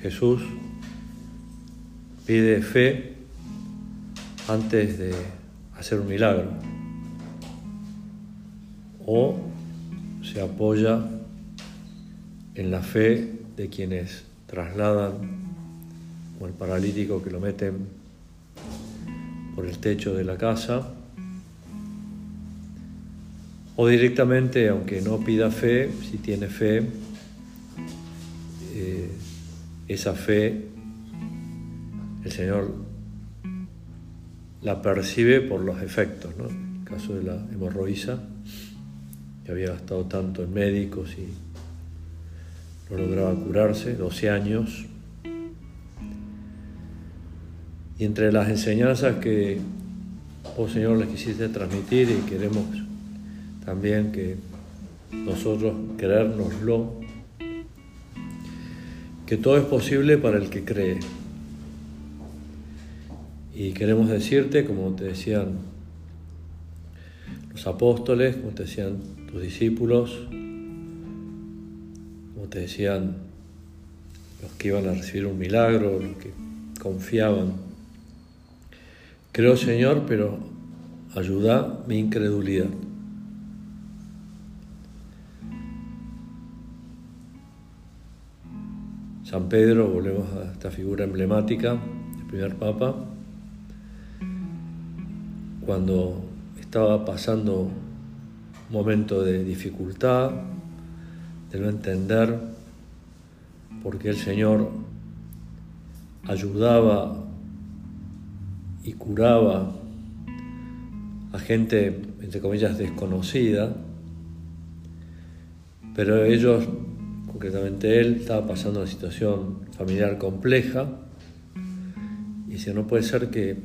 Jesús pide fe antes de hacer un milagro. O se apoya en la fe de quienes trasladan o el paralítico que lo meten por el techo de la casa. O directamente, aunque no pida fe, si tiene fe, esa fe el Señor la percibe por los efectos, ¿no? El caso de la hemorroísa, que había gastado tanto en médicos y no lograba curarse, 12 años. Y entre las enseñanzas que vos, Señor, les quisiste transmitir y queremos también que nosotros creérnoslo, que todo es posible para el que cree. Y queremos decirte, como te decían los apóstoles, como te decían tus discípulos, como te decían los que iban a recibir un milagro, los que confiaban. Creo, Señor, pero ayuda mi incredulidad. San Pedro, volvemos a esta figura emblemática, el primer papa, cuando estaba pasando un momento de dificultad, de no entender por qué el Señor ayudaba y curaba a gente, entre comillas, desconocida, pero ellos concretamente él, estaba pasando una situación familiar compleja y decía, no puede ser que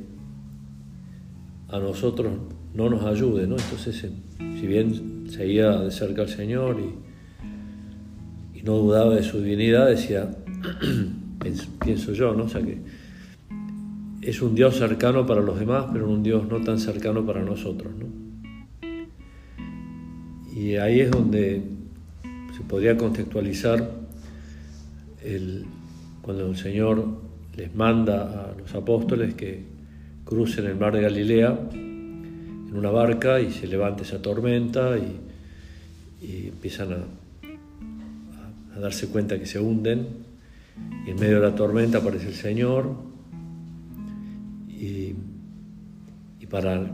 a nosotros no nos ayude, ¿no? Entonces, si bien seguía de cerca al Señor y, y no dudaba de su divinidad, decía, pienso yo, ¿no? O sea que es un Dios cercano para los demás, pero un Dios no tan cercano para nosotros, ¿no? Y ahí es donde se podría contextualizar el, cuando el Señor les manda a los apóstoles que crucen el mar de Galilea en una barca y se levanta esa tormenta y, empiezan a, darse cuenta que se hunden. Y en medio de la tormenta aparece el Señor y, para,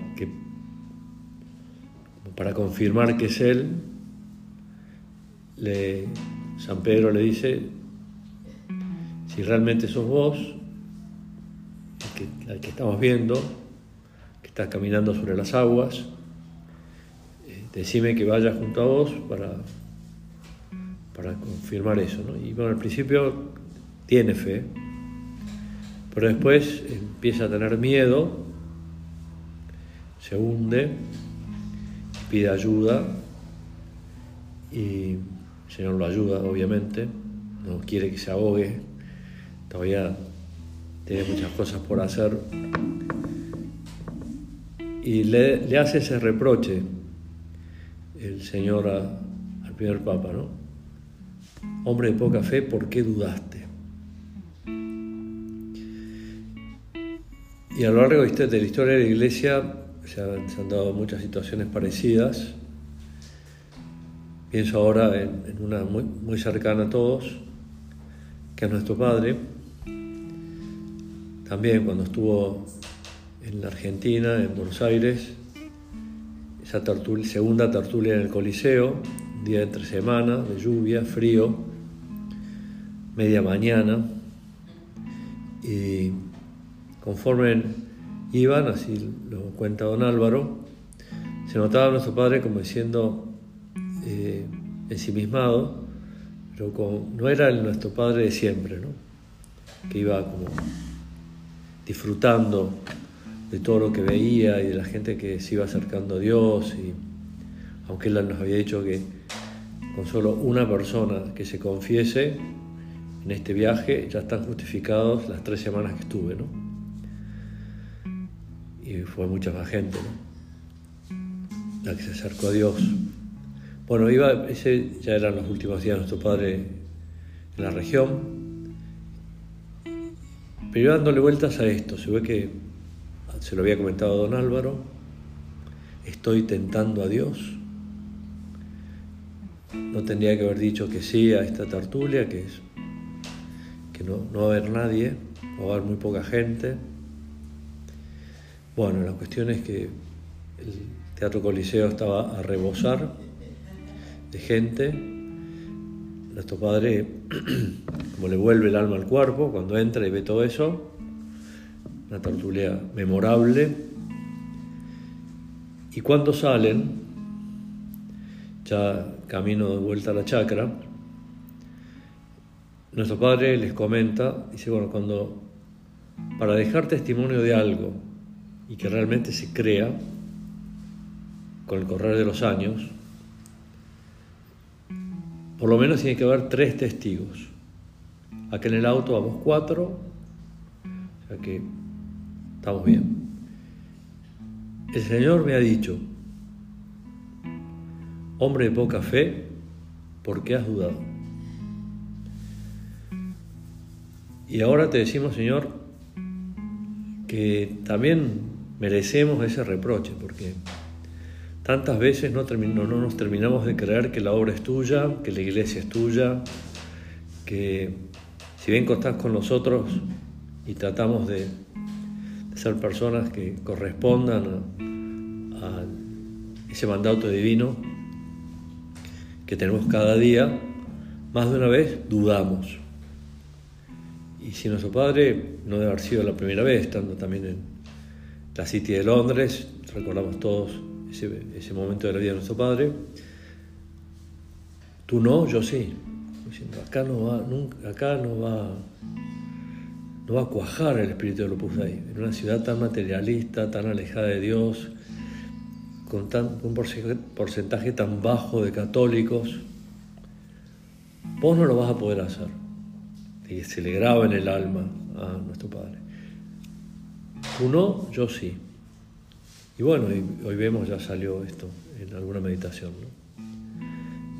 para confirmar que es Él le, San Pedro le dice, si realmente sos vos, el que, estamos viendo, que estás caminando sobre las aguas, eh, decime que vaya junto a vos para, para confirmar eso. Y bueno, al principio tiene fe, pero después empieza a tener miedo, se hunde, pide ayuda y el Señor lo ayuda, obviamente, no quiere que se ahogue, todavía tiene muchas cosas por hacer. Y le, hace ese reproche el Señor al primer Papa, ¿no? Hombre de poca fe, ¿por qué dudaste? Y a lo largo de la historia de la Iglesia se han, se han dado muchas situaciones parecidas Pienso ahora en, una muy, cercana a todos, que es nuestro padre. También cuando estuvo en la Argentina, en Buenos Aires, esa tertulia, segunda tertulia en el Coliseo, día de entre semana, de lluvia, frío, media mañana, y conforme iban, así lo cuenta don Álvaro, se notaba a nuestro padre como diciendo, eh, ensimismado, pero con, no era nuestro padre de siempre, ¿no? que iba como disfrutando de todo lo que veía y de la gente que se iba acercando a Dios, y aunque él nos había dicho que con solo una persona que se confiese en este viaje ya están justificados las tres semanas que estuve, ¿no? Y fue mucha más gente, ¿no? La que se acercó a Dios. Bueno, iba, ese ya eran los últimos días de nuestro padre en la región Pero dándole vueltas a esto, se ve que se lo había comentado don Álvaro, estoy tentando a Dios. No tendría que haber dicho que sí a esta tertulia, que, es, que no, no va a haber nadie, va a haber muy poca gente. Bueno, la cuestión es que el Teatro Coliseo estaba a rebosar de gente. Nuestro padre, como le vuelve el alma al cuerpo, cuando entra y ve todo eso, una tertulia memorable. Y cuando salen, ya camino de vuelta a la chacra, nuestro padre les comenta, dice, bueno, cuando para dejar testimonio de algo y que realmente se crea con el correr de los años, por lo menos tiene que haber tres testigos. Aquí en el auto vamos cuatro, o sea que estamos bien. El Señor me ha dicho, hombre de poca fe, ¿por qué has dudado? Y ahora te decimos, Señor, que también merecemos ese reproche, porque tantas veces no, no, nos terminamos de creer que la obra es tuya, que la iglesia es tuya, que si bien contás con nosotros y tratamos de, ser personas que correspondan a ese mandato divino, que tenemos cada día, más de una vez dudamos. Y si nuestro padre no debe haber sido la primera vez, estando también en la City de Londres, recordamos todos ese, momento de la vida de nuestro padre, tú no, yo sí. Diciendo, acá no va, nunca, acá no va, no va a cuajar el espíritu de Opus Dei. En una ciudad tan materialista, tan alejada de Dios, con un porcentaje tan bajo de católicos, vos no lo vas a poder hacer. Y se le graba en el alma a nuestro Padre. Tú no, yo sí. Y bueno, hoy vemos, ya salió esto en alguna meditación.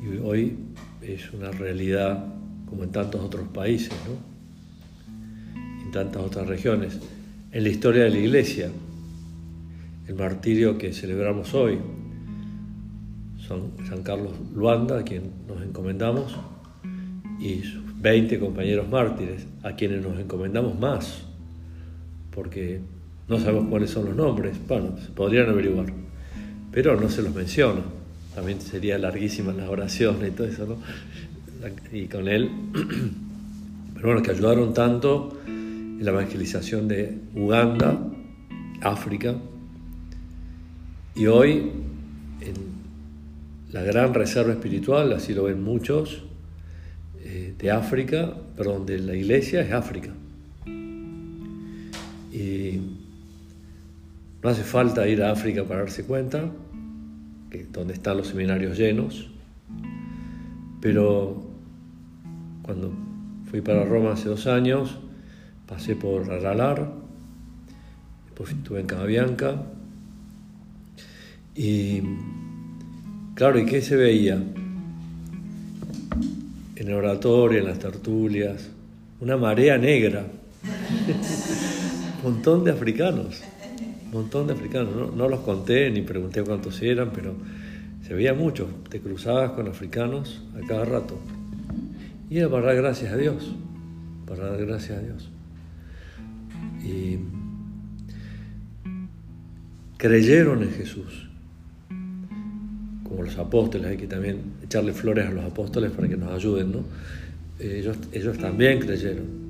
Y hoy es una realidad como en tantos otros países, ¿no? en tantas otras regiones. En la historia de la Iglesia, el martirio que celebramos hoy. Son San Carlos Luanda, a quien nos encomendamos, y sus 20 compañeros mártires, a quienes nos encomendamos más, porque no sabemos cuáles son los nombres, bueno, se podrían averiguar, pero no se los menciona. También sería larguísima la oración y todo eso, ¿no? Y con él, pero bueno, que ayudaron tanto en la evangelización de Uganda, África, y hoy, en la gran reserva espiritual, así lo ven muchos, eh, de África, perdón, de la iglesia es África. Y no hace falta ir a África para darse cuenta, que donde están los seminarios llenos, pero cuando fui para Roma hace dos años, pasé por Aralar, después estuve en Camabianca, y claro, ¿y qué se veía? En el oratorio, en las tertulias, una marea negra. un montón de africanos, montón de africanos. No, los conté ni pregunté cuántos eran, pero se veía mucho. Te cruzabas con africanos a cada rato. Y era para dar gracias a Dios, para dar gracias a Dios. Y creyeron en Jesús como los apóstoles, hay que también echarle flores a los apóstoles para que nos ayuden, ¿no? Ellos, ellos también creyeron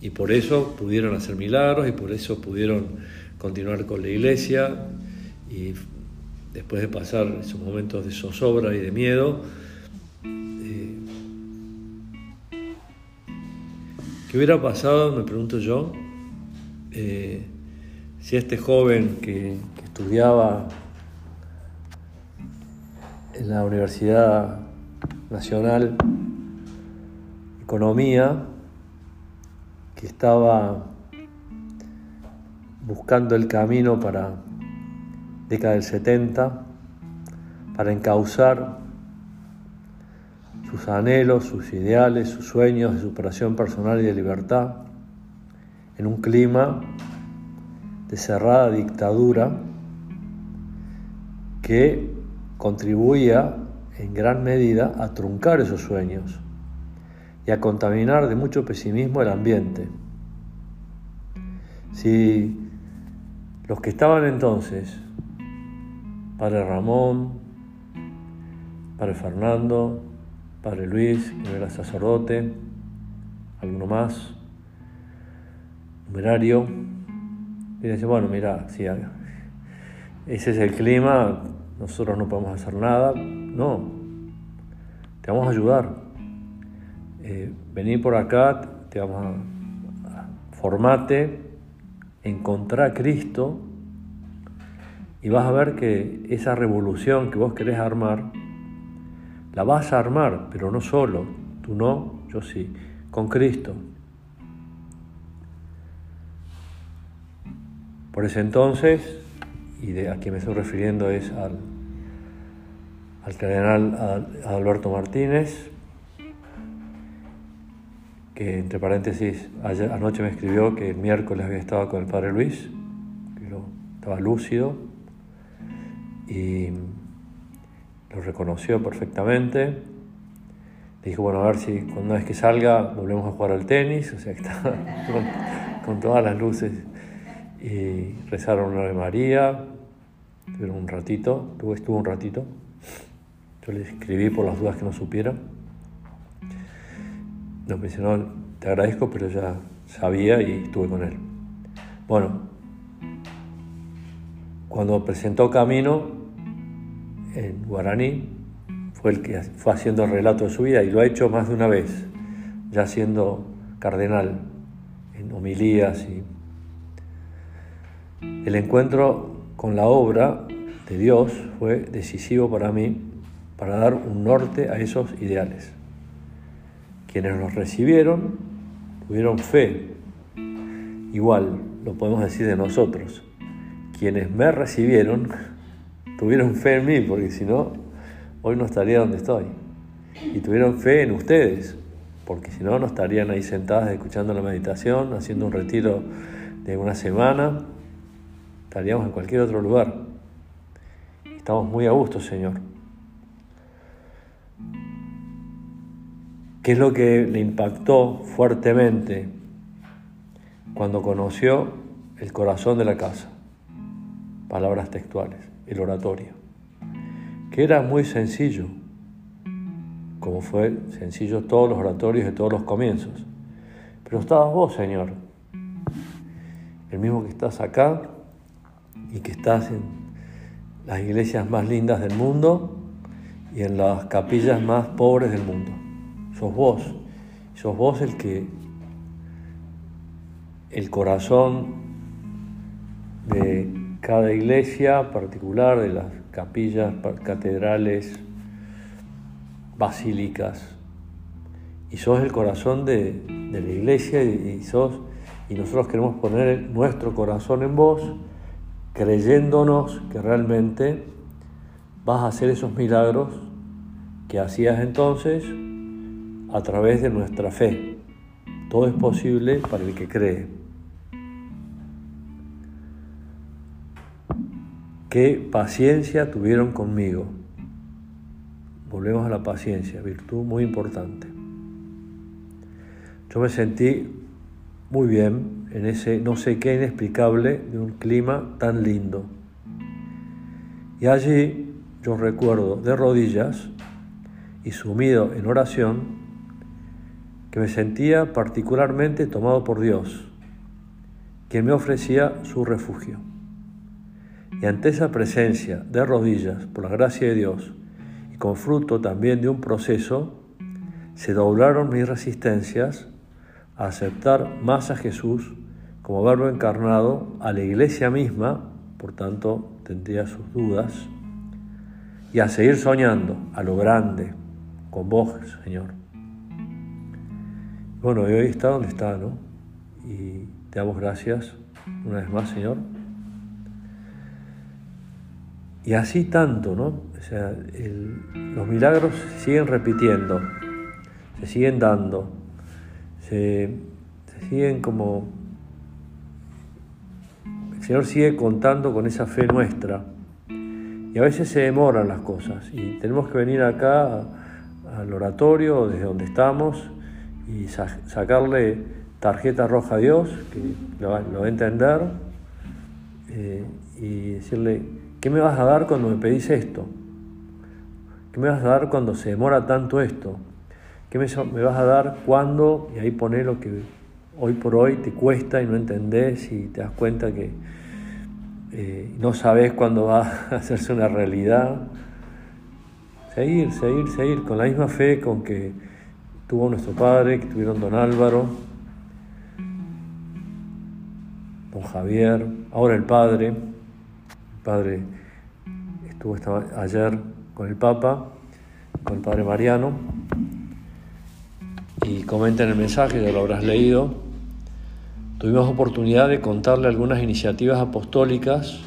y por eso pudieron hacer milagros y por eso pudieron continuar con la iglesia y después de pasar esos momentos de zozobra y de miedo, eh, ¿qué hubiera pasado, me pregunto yo, eh, si este joven que estudiaba en la Universidad Nacional Economía, que estaba buscando el camino para década del 70, para encauzar sus anhelos, sus ideales, sus sueños de superación personal y de libertad, en un clima de cerrada dictadura que contribuía en gran medida a truncar esos sueños y a contaminar de mucho pesimismo el ambiente. Si los que estaban entonces, Padre Ramón, Padre Fernando, Padre Luis, que era sacerdote, alguno más, numerario, y dice, bueno, mira, si ese es el clima, nosotros no podemos hacer nada, no, te vamos a ayudar. Eh, vení por acá, te vamos a, formate, encontrar a Cristo y vas a ver que esa revolución que vos querés armar, la vas a armar, pero no solo, tú no, yo sí, con Cristo. Por ese entonces, y de a quien me estoy refiriendo es al, al cardenal Alberto Martínez, que entre paréntesis anoche me escribió que el miércoles había estado con el padre Luis, que lo, estaba lúcido y lo reconoció perfectamente. Le dijo, bueno, a ver si cuando vez que salga volvemos a jugar al tenis, o sea que está con, todas las luces. Y rezaron una de María, tuvieron un ratito, estuvo un ratito. Yo le escribí por las dudas que no supiera. No me dice, no, te agradezco, pero ya sabía y estuve con él. Bueno, cuando presentó Camino en Guaraní, fue el que fue haciendo el relato de su vida y lo ha hecho más de una vez, ya siendo cardenal en homilías y el encuentro con la obra de Dios fue decisivo para mí para dar un norte a esos ideales. Quienes los recibieron tuvieron fe. Igual lo podemos decir de nosotros. Quienes me recibieron tuvieron fe en mí, porque si no, hoy no estaría donde estoy. Y tuvieron fe en ustedes, porque si no, no estarían ahí sentadas escuchando la meditación, haciendo un retiro de una semana. Estaríamos en cualquier otro lugar. Estamos muy a gusto, Señor. ¿Qué es lo que le impactó fuertemente cuando conoció el corazón de la casa? Palabras textuales, el oratorio. Que era muy sencillo, como fue sencillo todos los oratorios de todos los comienzos. Pero estabas vos, Señor, el mismo que estás acá y que estás en las iglesias más lindas del mundo y en las capillas más pobres del mundo sos vos, sos vos el que el corazón de cada iglesia particular, de las capillas, catedrales, basílicas, y sos el corazón de, la iglesia y, sos, y nosotros queremos poner nuestro corazón en vos, creyéndonos que realmente vas a hacer esos milagros que hacías entonces a través de nuestra fe. Todo es posible para el que cree. Qué paciencia tuvieron conmigo. Volvemos a la paciencia, virtud muy importante. Yo me sentí muy bien en ese no sé qué inexplicable de un clima tan lindo. Y allí yo recuerdo de rodillas y sumido en oración que me sentía particularmente tomado por Dios, quien me ofrecía su refugio. Y ante esa presencia de rodillas, por la gracia de Dios, y con fruto también de un proceso, se doblaron mis resistencias a aceptar más a Jesús como verbo encarnado, a la iglesia misma, por tanto tendría sus dudas, y a seguir soñando a lo grande con vos, Señor. Bueno, hoy está donde está, ¿no? Y te damos gracias una vez más, Señor. Y así tanto, ¿no? O sea, los milagros se siguen repitiendo, se siguen dando, se, siguen como el Señor sigue contando con esa fe nuestra. Y a veces se demoran las cosas y tenemos que venir acá al oratorio desde donde estamos y sacarle tarjeta roja a Dios, que lo va, a entender, eh, y decirle, ¿qué me vas a dar cuando me pedís esto? ¿Qué me vas a dar cuando se demora tanto esto? ¿Qué me, vas a dar cuando? Y ahí pone lo que hoy por hoy te cuesta y no entendés y te das cuenta que eh, no sabes cuándo va a hacerse una realidad. Seguir, seguir, seguir, con la misma fe con que tuvo nuestro padre, que tuvieron don Álvaro, don Javier, ahora el padre. El padre estuvo ayer con el Papa, con el Padre Mariano, y comenta en el mensaje, ya lo habrás leído, tuvimos oportunidad de contarle algunas iniciativas apostólicas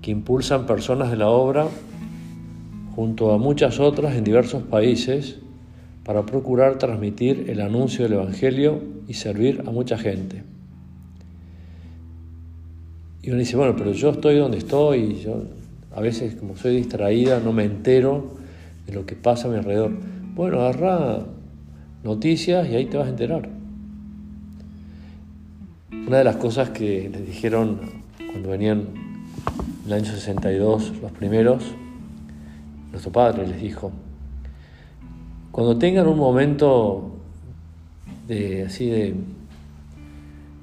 que impulsan personas de la obra junto a muchas otras en diversos países para procurar transmitir el anuncio del Evangelio y servir a mucha gente. Y uno dice, bueno, pero yo estoy donde estoy, y yo a veces como soy distraída no me entero de lo que pasa a mi alrededor. Bueno, agarra noticias y ahí te vas a enterar. Una de las cosas que les dijeron cuando venían en el año 62 los primeros, nuestro padre les dijo, cuando tengan un momento de así de,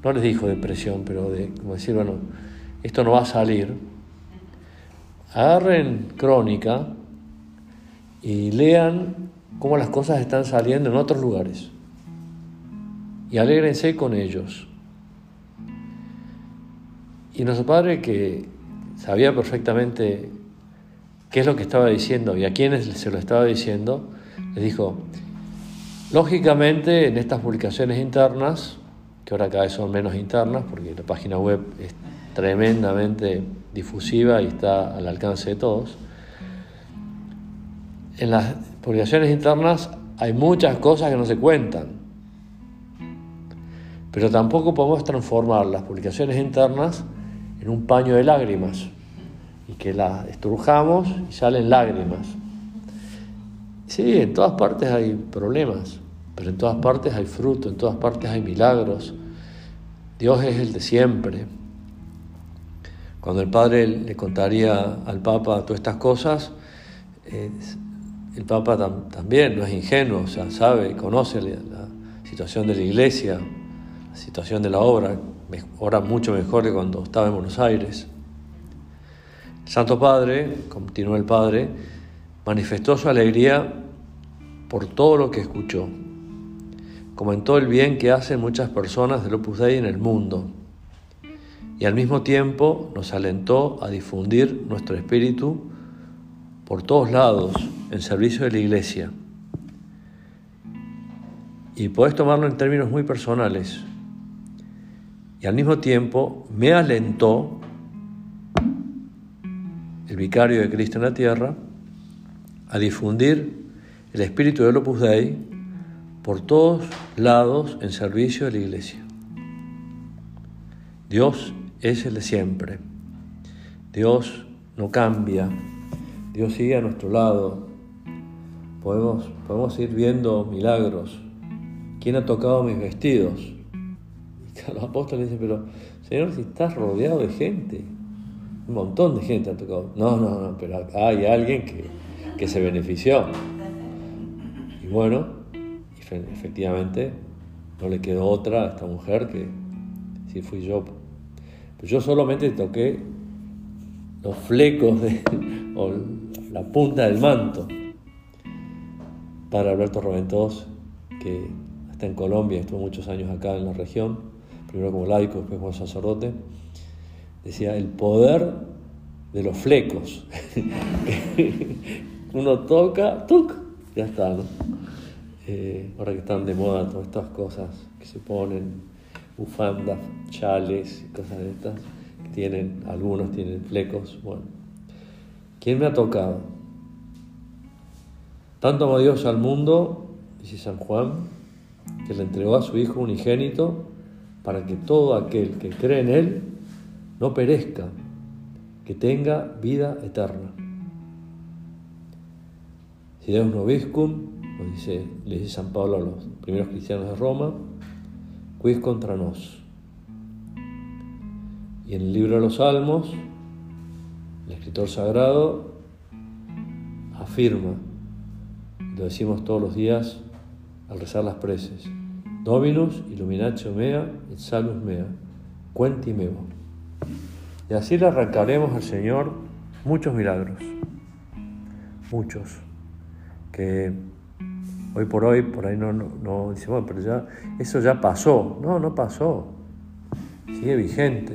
no les dijo depresión, pero de como decir, bueno, esto no va a salir, agarren crónica y lean cómo las cosas están saliendo en otros lugares. Y alégrense con ellos. Y nuestro padre, que sabía perfectamente qué es lo que estaba diciendo y a quiénes se lo estaba diciendo, les dijo, lógicamente en estas publicaciones internas, que ahora cada vez son menos internas, porque la página web es tremendamente difusiva y está al alcance de todos. En las publicaciones internas hay muchas cosas que no se cuentan, pero tampoco podemos transformar las publicaciones internas en un paño de lágrimas y que las estrujamos y salen lágrimas. Sí, en todas partes hay problemas, pero en todas partes hay fruto, en todas partes hay milagros. Dios es el de siempre. Cuando el padre le contaría al Papa todas estas cosas, el Papa también no es ingenuo, o sea, sabe, conoce la, situación de la iglesia, la situación de la obra, ahora mucho mejor que cuando estaba en Buenos Aires. El Santo Padre, continuó el Padre, manifestó su alegría por todo lo que escuchó, comentó el bien que hacen muchas personas del Opus Dei en el mundo y al mismo tiempo nos alentó a difundir nuestro espíritu por todos lados en servicio de la iglesia. Y podés tomarlo en términos muy personales. Y al mismo tiempo me alentó el vicario de Cristo en la tierra a difundir el espíritu del Opus Dei por todos lados en servicio de la iglesia. Dios es el de siempre. Dios no cambia. Dios sigue a nuestro lado. Podemos, podemos ir viendo milagros. ¿Quién ha tocado mis vestidos? Y los apóstoles dicen, pero Señor, si estás rodeado de gente, un montón de gente ha tocado. No, no, no, pero hay alguien que, que se benefició. Y bueno, efectivamente, no le quedó otra a esta mujer que si fui yo pues yo solamente toqué los flecos de, o la punta del manto. Para Alberto Roventós, que está en Colombia, estuvo muchos años acá en la región, primero como laico, después como sacerdote, decía el poder de los flecos. Uno toca, ¡tuc! ya está, ¿no? Eh, ahora que están de moda todas estas cosas que se ponen bufandas, chales y cosas de estas, que tienen, algunos tienen flecos. Bueno, ¿quién me ha tocado? Tanto amó Dios al mundo, dice San Juan, que le entregó a su Hijo unigénito para que todo aquel que cree en Él no perezca, que tenga vida eterna. Si Deus nobiscum, nos dice, le dice San Pablo a los primeros cristianos de Roma, quis contra nos. Y en el libro de los Salmos, el escritor sagrado afirma, lo decimos todos los días al rezar las preces, Dominus illuminatio mea et salus mea, cuenti meo. Y así le arrancaremos al Señor muchos milagros, muchos, que hoy por hoy, por ahí no, no, no pero ya, eso ya pasó. No, no pasó, sigue vigente.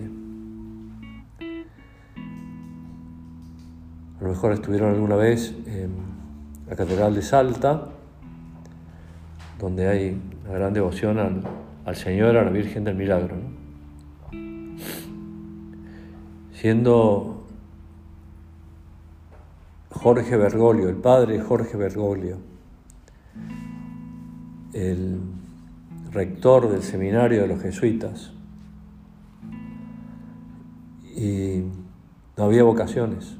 A lo mejor estuvieron alguna vez en la Catedral de Salta, donde hay una gran devoción al, al Señor, a la Virgen del Milagro. Siendo Jorge Bergoglio, el padre Jorge Bergoglio, el rector del seminario de los jesuitas, y no había vocaciones,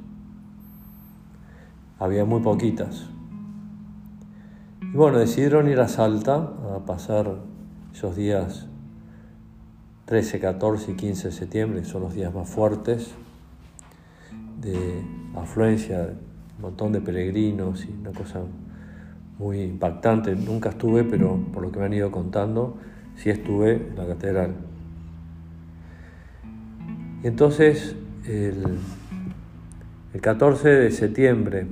había muy poquitas. Y bueno, decidieron ir a Salta a pasar esos días 13, 14 y 15 de septiembre, son los días más fuertes de afluencia, montón de peregrinos y una cosa muy impactante. Nunca estuve, pero por lo que me han ido contando, sí estuve en la catedral. Y entonces, el, el 14 de septiembre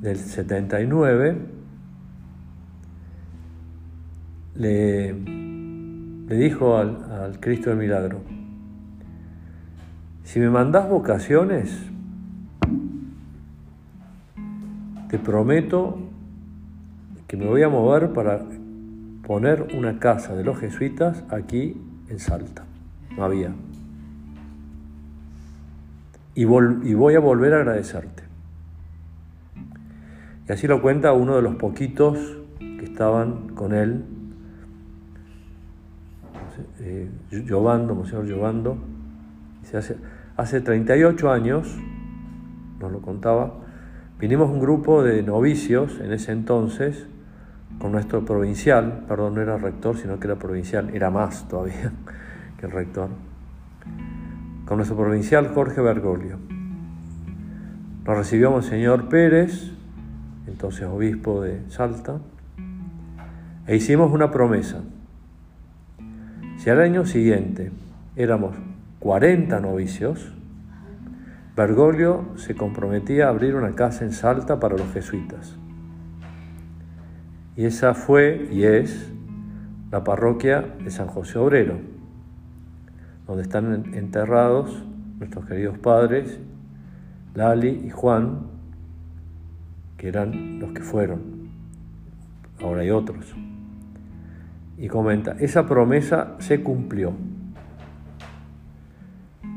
del 79, le, le dijo al, al Cristo del Milagro, si me mandás vocaciones, te prometo que me voy a mover para poner una casa de los jesuitas aquí en Salta. No había. Y, voy a volver a agradecerte. Y así lo cuenta uno de los poquitos que estaban con él, eh, Monseñor Giovando. hace, hace 38 años, nos lo contaba, vinimos un grupo de novicios en ese entonces, con nuestro provincial, perdón, no era rector, sino que era provincial, era más todavía que el rector, con nuestro provincial Jorge Bergoglio. Nos recibió Monseñor Pérez, entonces obispo de Salta, e hicimos una promesa. Si al año siguiente éramos 40 novicios, Bergoglio se comprometía a abrir una casa en Salta para los jesuitas. Y esa fue y es la parroquia de San José Obrero, donde están enterrados nuestros queridos padres, Lali y Juan, que eran los que fueron, ahora hay otros. Y comenta, esa promesa se cumplió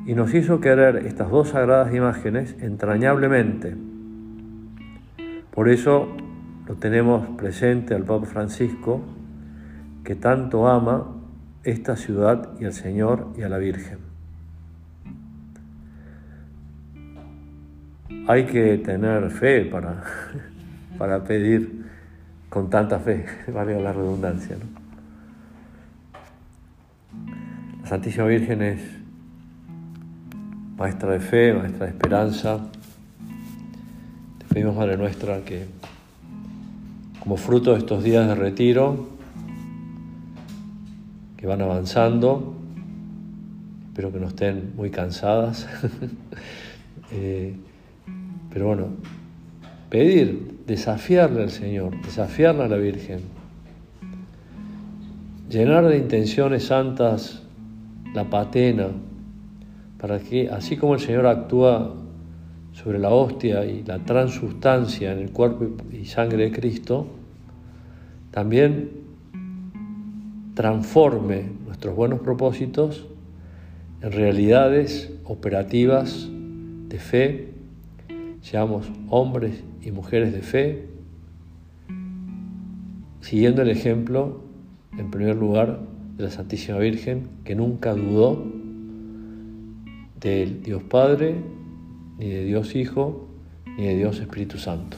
y nos hizo querer estas dos sagradas imágenes entrañablemente. Por eso lo tenemos presente al Papa Francisco, que tanto ama esta ciudad y al Señor y a la Virgen. hay que tener fe para, para pedir con tanta fe, valga la redundancia. La Santísima Virgen es maestra de fe, maestra de esperanza. Te pedimos, Madre nuestra, que como fruto de estos días de retiro, que van avanzando, espero que no estén muy cansadas, eh, pero bueno, pedir, desafiarle al Señor, desafiarle a la Virgen, llenar de intenciones santas la patena, para que así como el Señor actúa sobre la hostia y la transustancia en el cuerpo y sangre de Cristo, también transforme nuestros buenos propósitos en realidades operativas de fe. Seamos hombres y mujeres de fe, siguiendo el ejemplo, en primer lugar, de la Santísima Virgen, que nunca dudó de Dios Padre, ni de Dios Hijo, ni de Dios Espíritu Santo.